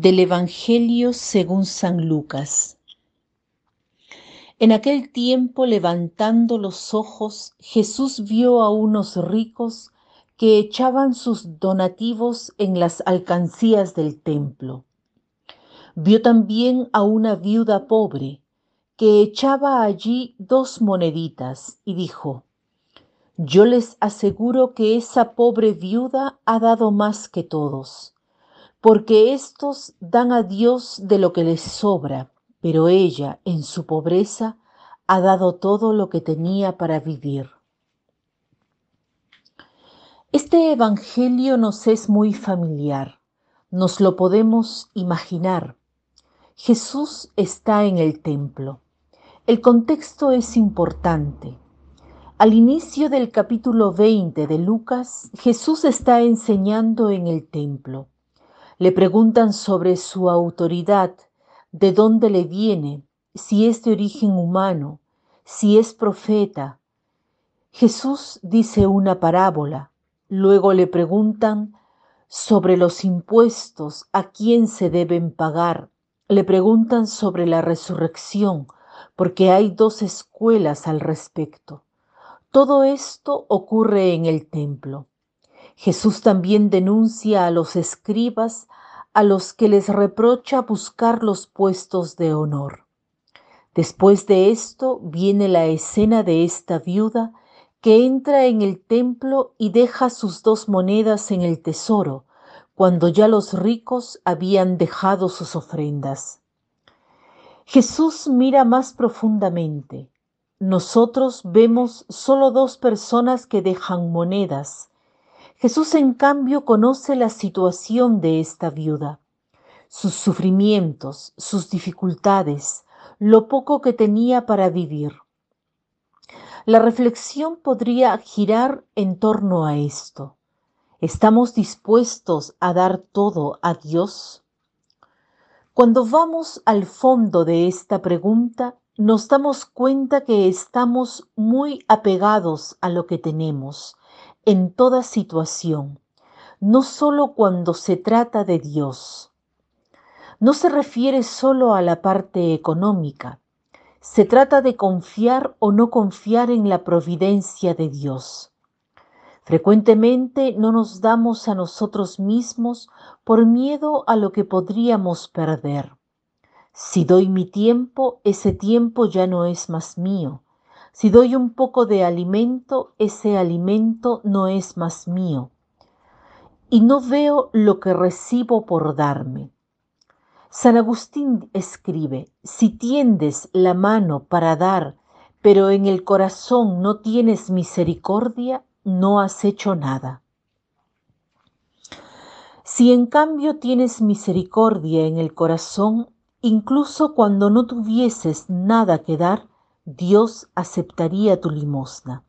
Del Evangelio según San Lucas. En aquel tiempo, levantando los ojos, Jesús vio a unos ricos que echaban sus donativos en las alcancías del templo. Vio también a una viuda pobre que echaba allí dos moneditas y dijo, Yo les aseguro que esa pobre viuda ha dado más que todos porque éstos dan a Dios de lo que les sobra, pero ella, en su pobreza, ha dado todo lo que tenía para vivir. Este Evangelio nos es muy familiar, nos lo podemos imaginar. Jesús está en el templo. El contexto es importante. Al inicio del capítulo 20 de Lucas, Jesús está enseñando en el templo. Le preguntan sobre su autoridad, de dónde le viene, si es de origen humano, si es profeta. Jesús dice una parábola. Luego le preguntan sobre los impuestos, a quién se deben pagar. Le preguntan sobre la resurrección, porque hay dos escuelas al respecto. Todo esto ocurre en el templo. Jesús también denuncia a los escribas a los que les reprocha buscar los puestos de honor. Después de esto viene la escena de esta viuda que entra en el templo y deja sus dos monedas en el tesoro, cuando ya los ricos habían dejado sus ofrendas. Jesús mira más profundamente. Nosotros vemos solo dos personas que dejan monedas, Jesús en cambio conoce la situación de esta viuda, sus sufrimientos, sus dificultades, lo poco que tenía para vivir. La reflexión podría girar en torno a esto. ¿Estamos dispuestos a dar todo a Dios? Cuando vamos al fondo de esta pregunta, nos damos cuenta que estamos muy apegados a lo que tenemos, en toda situación, no solo cuando se trata de Dios. No se refiere solo a la parte económica, se trata de confiar o no confiar en la providencia de Dios. Frecuentemente no nos damos a nosotros mismos por miedo a lo que podríamos perder. Si doy mi tiempo, ese tiempo ya no es más mío, si doy un poco de alimento, ese alimento no es más mío. Y no veo lo que recibo por darme. San Agustín escribe, si tiendes la mano para dar, pero en el corazón no tienes misericordia, no has hecho nada. Si en cambio tienes misericordia en el corazón, incluso cuando no tuvieses nada que dar, Dios aceptaría tu limosna.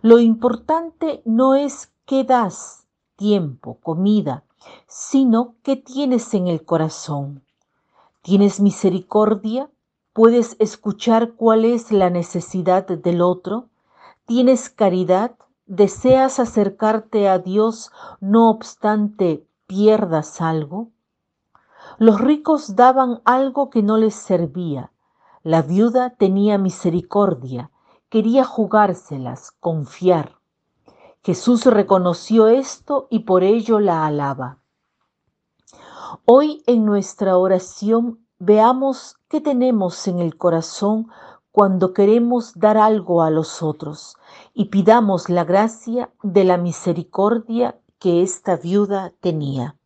Lo importante no es qué das, tiempo, comida, sino qué tienes en el corazón. ¿Tienes misericordia? ¿Puedes escuchar cuál es la necesidad del otro? ¿Tienes caridad? ¿Deseas acercarte a Dios no obstante pierdas algo? Los ricos daban algo que no les servía, la viuda tenía misericordia, quería jugárselas, confiar. Jesús reconoció esto y por ello la alaba. Hoy en nuestra oración veamos qué tenemos en el corazón cuando queremos dar algo a los otros y pidamos la gracia de la misericordia que esta viuda tenía.